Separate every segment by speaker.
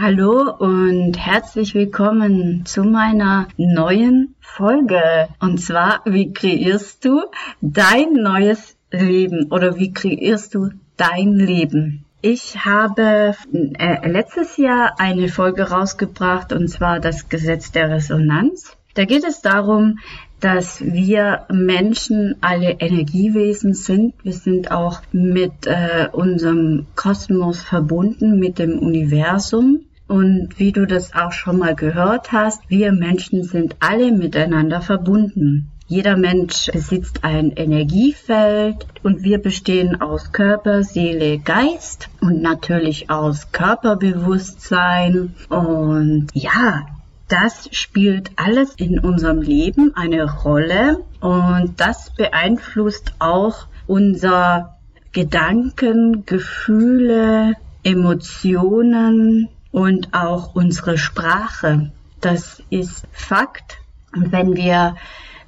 Speaker 1: Hallo und herzlich willkommen zu meiner neuen Folge. Und zwar, wie kreierst du dein neues Leben oder wie kreierst du dein Leben? Ich habe äh, letztes Jahr eine Folge rausgebracht und zwar das Gesetz der Resonanz. Da geht es darum, dass wir Menschen alle Energiewesen sind. Wir sind auch mit äh, unserem Kosmos verbunden, mit dem Universum. Und wie du das auch schon mal gehört hast, wir Menschen sind alle miteinander verbunden. Jeder Mensch besitzt ein Energiefeld und wir bestehen aus Körper, Seele, Geist und natürlich aus Körperbewusstsein. Und ja, das spielt alles in unserem Leben eine Rolle und das beeinflusst auch unser Gedanken, Gefühle, Emotionen, und auch unsere Sprache. Das ist Fakt. Und wenn wir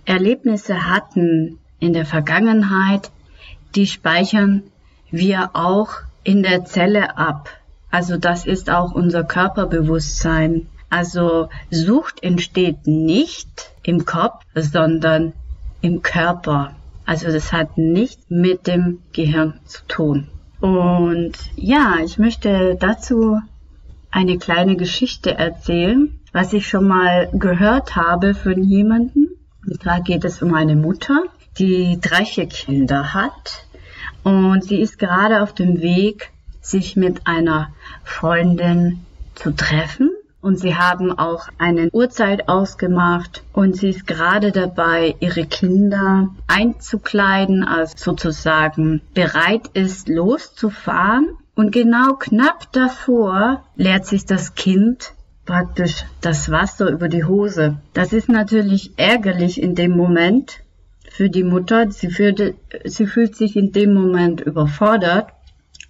Speaker 1: Erlebnisse hatten in der Vergangenheit, die speichern wir auch in der Zelle ab. Also das ist auch unser Körperbewusstsein. Also Sucht entsteht nicht im Kopf, sondern im Körper. Also das hat nichts mit dem Gehirn zu tun. Und ja, ich möchte dazu eine kleine Geschichte erzählen, was ich schon mal gehört habe von jemandem. Und zwar geht es um eine Mutter, die drei, vier Kinder hat. Und sie ist gerade auf dem Weg, sich mit einer Freundin zu treffen. Und sie haben auch eine Uhrzeit ausgemacht und sie ist gerade dabei, ihre Kinder einzukleiden, also sozusagen bereit ist, loszufahren. Und genau knapp davor leert sich das Kind praktisch das Wasser über die Hose. Das ist natürlich ärgerlich in dem Moment für die Mutter. Sie fühlt, sie fühlt sich in dem Moment überfordert,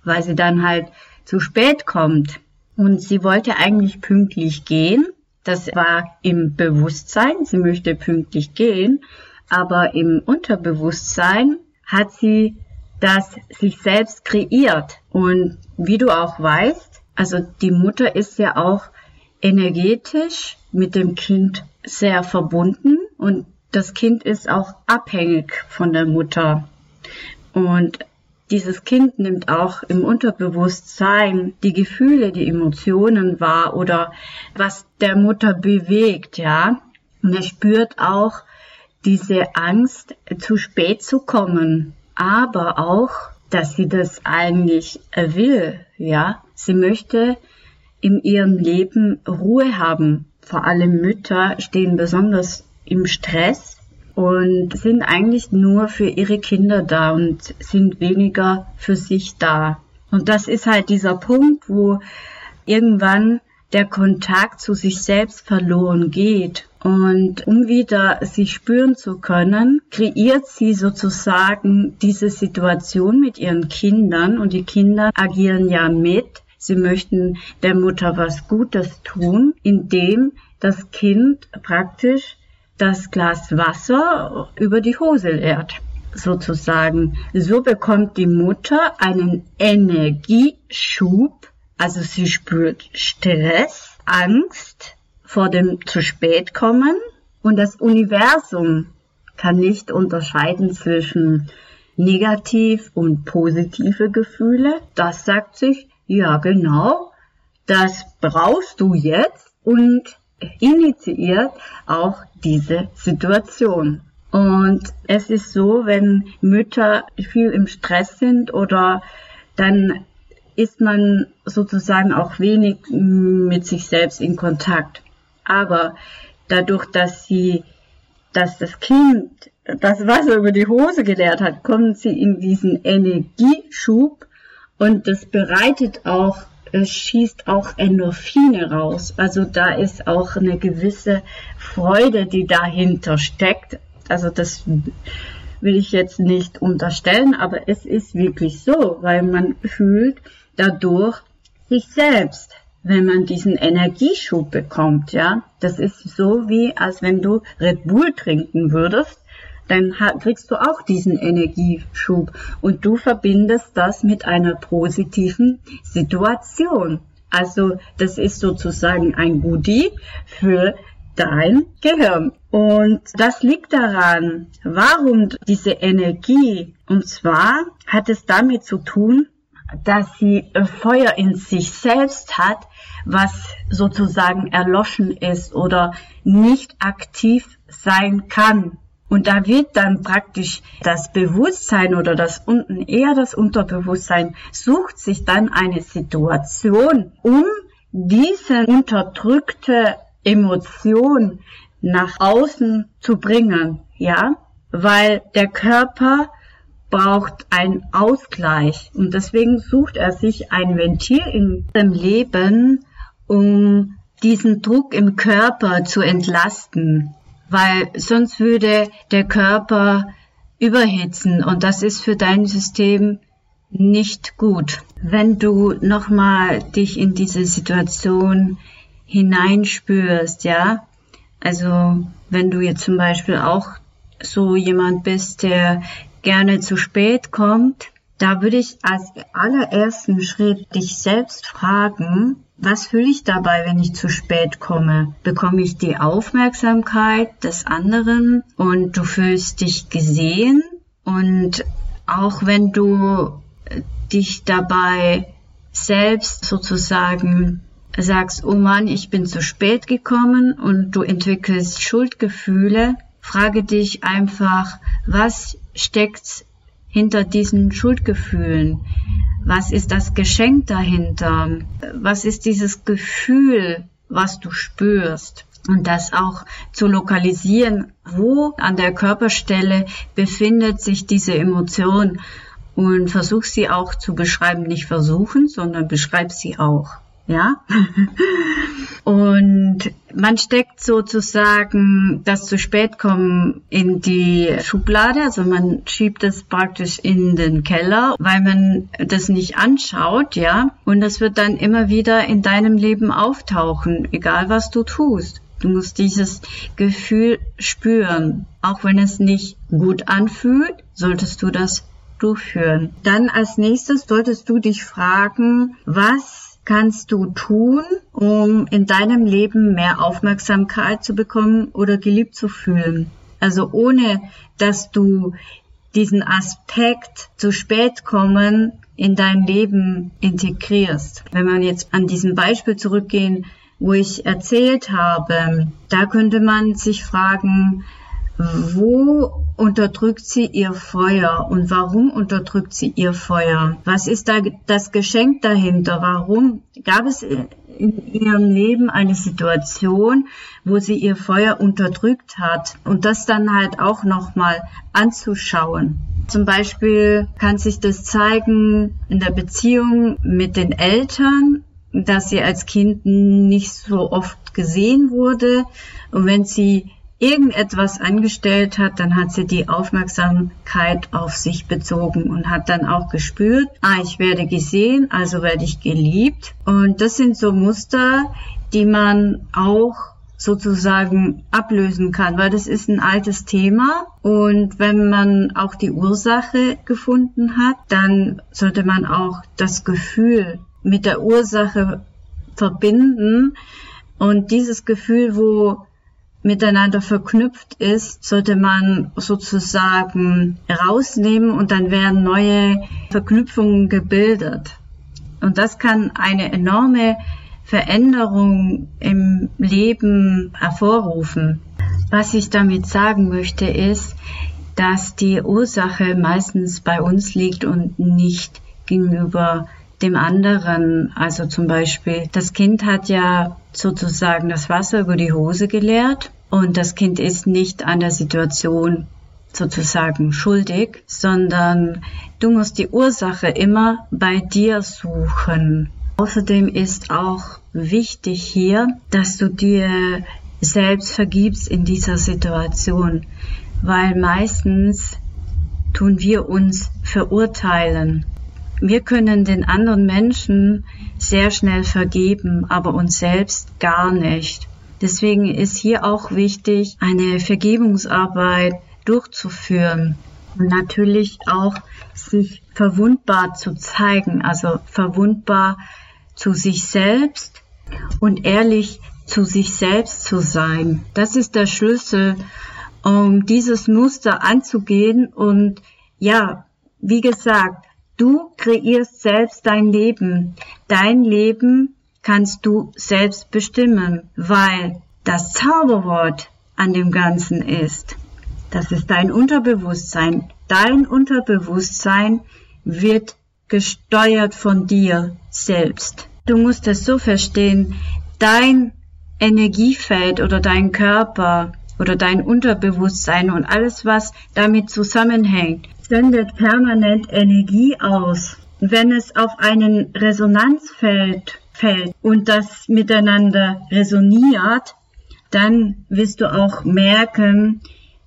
Speaker 1: weil sie dann halt zu spät kommt. Und sie wollte eigentlich pünktlich gehen. Das war im Bewusstsein. Sie möchte pünktlich gehen. Aber im Unterbewusstsein hat sie das sich selbst kreiert. Und wie du auch weißt, also die Mutter ist ja auch energetisch mit dem Kind sehr verbunden und das Kind ist auch abhängig von der Mutter. Und dieses Kind nimmt auch im Unterbewusstsein die Gefühle, die Emotionen wahr oder was der Mutter bewegt, ja. Und er spürt auch diese Angst, zu spät zu kommen aber auch, dass sie das eigentlich will, ja. Sie möchte in ihrem Leben Ruhe haben. Vor allem Mütter stehen besonders im Stress und sind eigentlich nur für ihre Kinder da und sind weniger für sich da. Und das ist halt dieser Punkt, wo irgendwann der Kontakt zu sich selbst verloren geht. Und um wieder sich spüren zu können, kreiert sie sozusagen diese Situation mit ihren Kindern und die Kinder agieren ja mit. Sie möchten der Mutter was Gutes tun, indem das Kind praktisch das Glas Wasser über die Hose leert sozusagen. So bekommt die Mutter einen Energieschub also sie spürt Stress, Angst vor dem zu spät kommen und das Universum kann nicht unterscheiden zwischen negativ und positive Gefühle. Das sagt sich, ja genau, das brauchst du jetzt und initiiert auch diese Situation. Und es ist so, wenn Mütter viel im Stress sind oder dann ist man sozusagen auch wenig mit sich selbst in Kontakt. Aber dadurch, dass sie, dass das Kind das Wasser über die Hose geleert hat, kommen sie in diesen Energieschub und das bereitet auch, es schießt auch Endorphine raus. Also da ist auch eine gewisse Freude, die dahinter steckt. Also das
Speaker 2: will ich jetzt nicht unterstellen, aber es ist wirklich so, weil man fühlt dadurch sich selbst, wenn man diesen Energieschub bekommt, ja. Das ist so wie, als wenn du Red Bull trinken würdest dann kriegst du auch diesen Energieschub und du verbindest das mit einer positiven Situation. Also das ist sozusagen ein Goodie für dein Gehirn. Und das liegt daran, warum diese Energie, und zwar hat es damit zu tun, dass sie Feuer in sich selbst hat, was sozusagen erloschen ist oder nicht aktiv sein kann. Und da wird dann praktisch das Bewusstsein oder das unten eher das Unterbewusstsein sucht sich dann eine Situation, um diese unterdrückte Emotion nach außen zu bringen, ja, weil der Körper braucht einen Ausgleich. Und deswegen sucht er sich ein Ventil in seinem Leben, um diesen Druck im Körper zu entlasten. Weil sonst würde der Körper überhitzen. Und das ist für dein System nicht gut. Wenn du nochmal dich in diese Situation hineinspürst, ja, also wenn du jetzt zum Beispiel auch so jemand bist, der gerne zu spät kommt, da würde ich als allerersten Schritt dich selbst fragen, was fühle ich dabei, wenn ich zu spät komme? Bekomme ich die Aufmerksamkeit des anderen und du fühlst dich gesehen? Und auch wenn du dich dabei selbst sozusagen sagst, oh Mann, ich bin zu spät gekommen und du entwickelst Schuldgefühle, frage dich einfach, was steckt hinter diesen Schuldgefühlen? Was ist das Geschenk dahinter? Was ist dieses Gefühl, was du spürst? Und das auch zu lokalisieren, wo an der Körperstelle befindet sich diese Emotion und versuch sie auch zu beschreiben, nicht versuchen, sondern beschreib sie auch ja. Und man steckt sozusagen das zu spät kommen in die Schublade, also man schiebt es praktisch in den Keller, weil man das nicht anschaut, ja. Und das wird dann immer wieder in deinem Leben auftauchen, egal was du tust. Du musst dieses Gefühl spüren. Auch wenn es nicht gut anfühlt, solltest du das durchführen. Dann als nächstes solltest du dich fragen, was kannst du tun, um in deinem Leben mehr Aufmerksamkeit zu bekommen oder geliebt zu fühlen? Also ohne, dass du diesen Aspekt zu spät kommen in dein Leben integrierst. Wenn man jetzt an diesem Beispiel zurückgehen, wo ich erzählt habe, da könnte man sich fragen, wo unterdrückt sie ihr Feuer und warum unterdrückt sie ihr Feuer? Was ist da das Geschenk dahinter? Warum gab es in ihrem Leben eine Situation, wo sie ihr Feuer unterdrückt hat und das dann halt auch nochmal anzuschauen? Zum Beispiel kann sich das zeigen in der Beziehung mit den Eltern, dass sie als Kind nicht so oft gesehen wurde und wenn sie irgendetwas angestellt hat, dann hat sie die Aufmerksamkeit auf sich bezogen und hat dann auch gespürt, ah, ich werde gesehen, also werde ich geliebt. Und das sind so Muster, die man auch sozusagen ablösen kann, weil das ist ein altes Thema und wenn man auch die Ursache gefunden hat, dann sollte man auch das Gefühl mit der Ursache verbinden und dieses Gefühl, wo miteinander verknüpft ist, sollte man sozusagen rausnehmen und dann werden neue Verknüpfungen gebildet. Und das kann eine enorme Veränderung im Leben hervorrufen. Was ich damit sagen möchte ist, dass die Ursache meistens bei uns liegt und nicht gegenüber dem anderen. Also zum Beispiel, das Kind hat ja sozusagen das Wasser über die Hose geleert und das Kind ist nicht an der Situation sozusagen schuldig, sondern du musst die Ursache immer bei dir suchen. Außerdem ist auch wichtig hier, dass du dir selbst vergibst in dieser Situation, weil meistens tun wir uns verurteilen. Wir können den anderen Menschen sehr schnell vergeben, aber uns selbst gar nicht. Deswegen ist hier auch wichtig, eine Vergebungsarbeit durchzuführen und natürlich auch sich verwundbar zu zeigen, also verwundbar zu sich selbst und ehrlich zu sich selbst zu sein. Das ist der Schlüssel, um dieses Muster anzugehen und ja, wie gesagt, du kreierst selbst dein Leben. Dein Leben kannst du selbst bestimmen, weil das Zauberwort an dem Ganzen ist. Das ist dein Unterbewusstsein. Dein Unterbewusstsein wird gesteuert von dir selbst. Du musst es so verstehen, dein Energiefeld oder dein Körper oder dein Unterbewusstsein und alles, was damit zusammenhängt, sendet permanent Energie aus. Wenn es auf einen Resonanzfeld fällt und das miteinander resoniert, dann wirst du auch merken,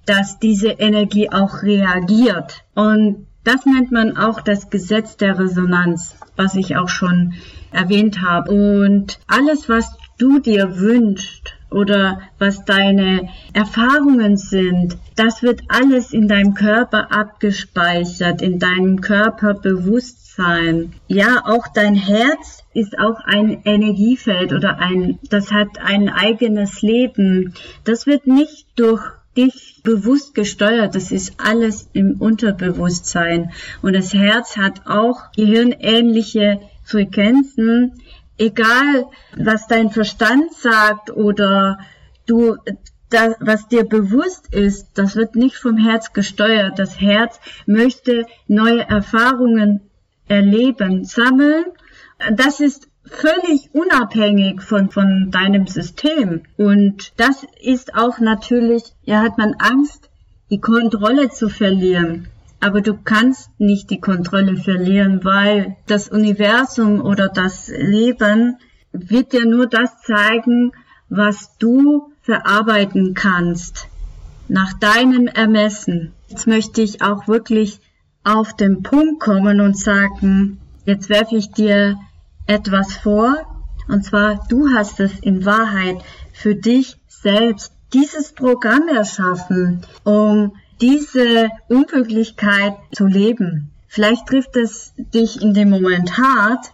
Speaker 2: dass diese Energie auch reagiert. Und das nennt man auch das Gesetz der Resonanz, was ich auch schon erwähnt habe. Und alles, was du dir wünschst oder was deine Erfahrungen sind, das wird alles in deinem Körper abgespeichert, in deinem Körperbewusstsein. Ja, auch dein Herz ist auch ein Energiefeld oder ein, das hat ein eigenes Leben. Das wird nicht durch dich bewusst gesteuert. Das ist alles im Unterbewusstsein. Und das Herz hat auch gehirnähnliche Frequenzen. Egal, was dein Verstand sagt oder du, das, was dir bewusst ist, das wird nicht vom Herz gesteuert. Das Herz möchte neue Erfahrungen erleben, sammeln. Das ist völlig unabhängig von, von deinem System. Und das ist auch natürlich, ja, hat man Angst, die Kontrolle zu verlieren. Aber du kannst nicht die Kontrolle verlieren, weil das Universum oder das Leben wird dir nur das zeigen, was du verarbeiten kannst. Nach deinem Ermessen. Jetzt möchte ich auch wirklich auf den Punkt kommen und sagen, jetzt werfe ich dir etwas vor, und zwar du hast es in Wahrheit für dich selbst dieses Programm erschaffen, um diese Unmöglichkeit zu leben. Vielleicht trifft es dich in dem Moment hart,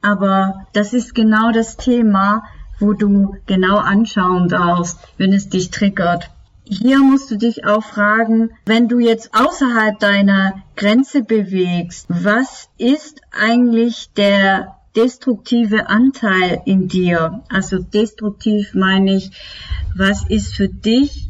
Speaker 2: aber das ist genau das Thema, wo du genau anschauen darfst, wenn es dich triggert. Hier musst du dich auch fragen, wenn du jetzt außerhalb deiner Grenze bewegst, was ist eigentlich der destruktive Anteil in dir. Also destruktiv meine ich, was ist für dich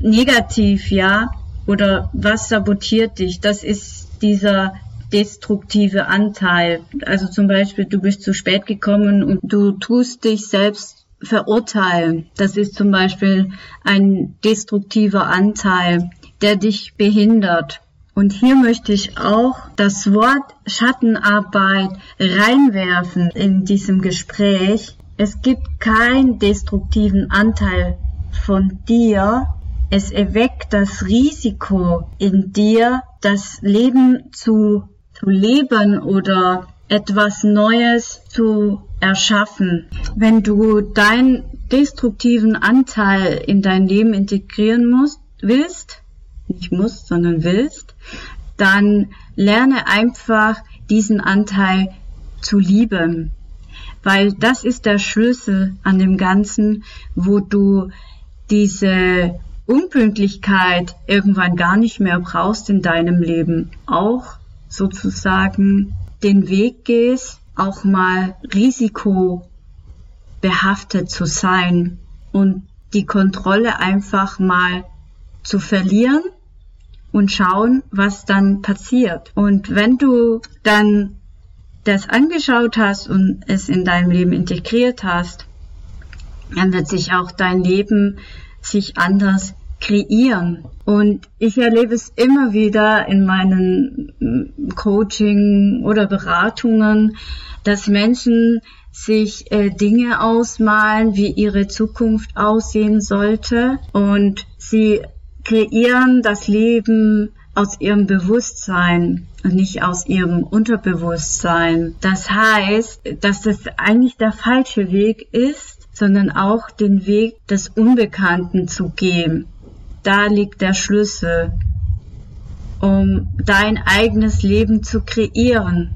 Speaker 2: negativ, ja? Oder was sabotiert dich? Das ist dieser destruktive Anteil. Also zum Beispiel, du bist zu spät gekommen und du tust dich selbst verurteilen. Das ist zum Beispiel ein destruktiver Anteil, der dich behindert. Und hier möchte ich auch das Wort Schattenarbeit reinwerfen in diesem Gespräch. Es gibt keinen destruktiven Anteil von dir. Es erweckt das Risiko in dir, das Leben zu, zu leben oder etwas Neues zu erschaffen. Wenn du deinen destruktiven Anteil in dein Leben integrieren musst, willst, nicht musst, sondern willst, dann lerne einfach diesen Anteil zu lieben, weil das ist der Schlüssel an dem Ganzen, wo du diese Unpünktlichkeit irgendwann gar nicht mehr brauchst in deinem Leben, auch sozusagen den Weg gehst, auch mal risikobehaftet zu sein und die Kontrolle einfach mal zu verlieren und schauen, was dann passiert. Und wenn du dann das angeschaut hast und es in deinem Leben integriert hast, dann wird sich auch dein Leben sich anders kreieren. Und ich erlebe es immer wieder in meinen mm, Coaching oder Beratungen, dass Menschen sich äh, Dinge ausmalen, wie ihre Zukunft aussehen sollte und sie kreieren das Leben aus ihrem Bewusstsein und nicht aus ihrem Unterbewusstsein. Das heißt, dass das eigentlich der falsche Weg ist, sondern auch den Weg des Unbekannten zu gehen. Da liegt der Schlüssel, um dein eigenes Leben zu kreieren.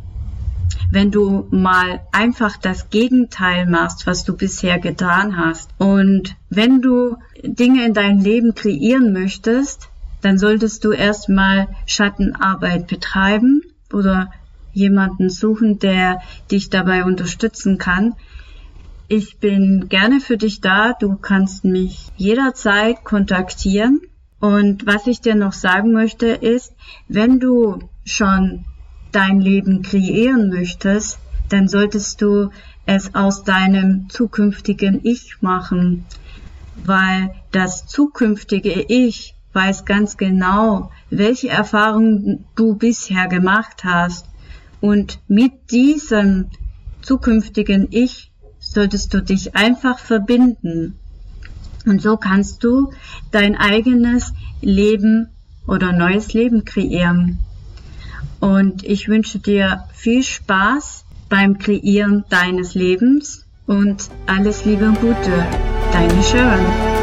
Speaker 2: Wenn du mal einfach das Gegenteil machst, was du bisher getan hast. Und wenn du Dinge in deinem Leben kreieren möchtest, dann solltest du erstmal Schattenarbeit betreiben oder jemanden suchen, der dich dabei unterstützen kann. Ich bin gerne für dich da. Du kannst mich jederzeit kontaktieren. Und was ich dir noch sagen möchte ist, wenn du schon dein Leben kreieren möchtest, dann solltest du es aus deinem zukünftigen Ich machen, weil das zukünftige Ich weiß ganz genau, welche Erfahrungen du bisher gemacht hast. Und mit diesem zukünftigen Ich solltest du dich einfach verbinden. Und so kannst du dein eigenes Leben oder neues Leben kreieren. Und ich wünsche dir viel Spaß beim Kreieren deines Lebens und alles Liebe und Gute. Deine Sharon.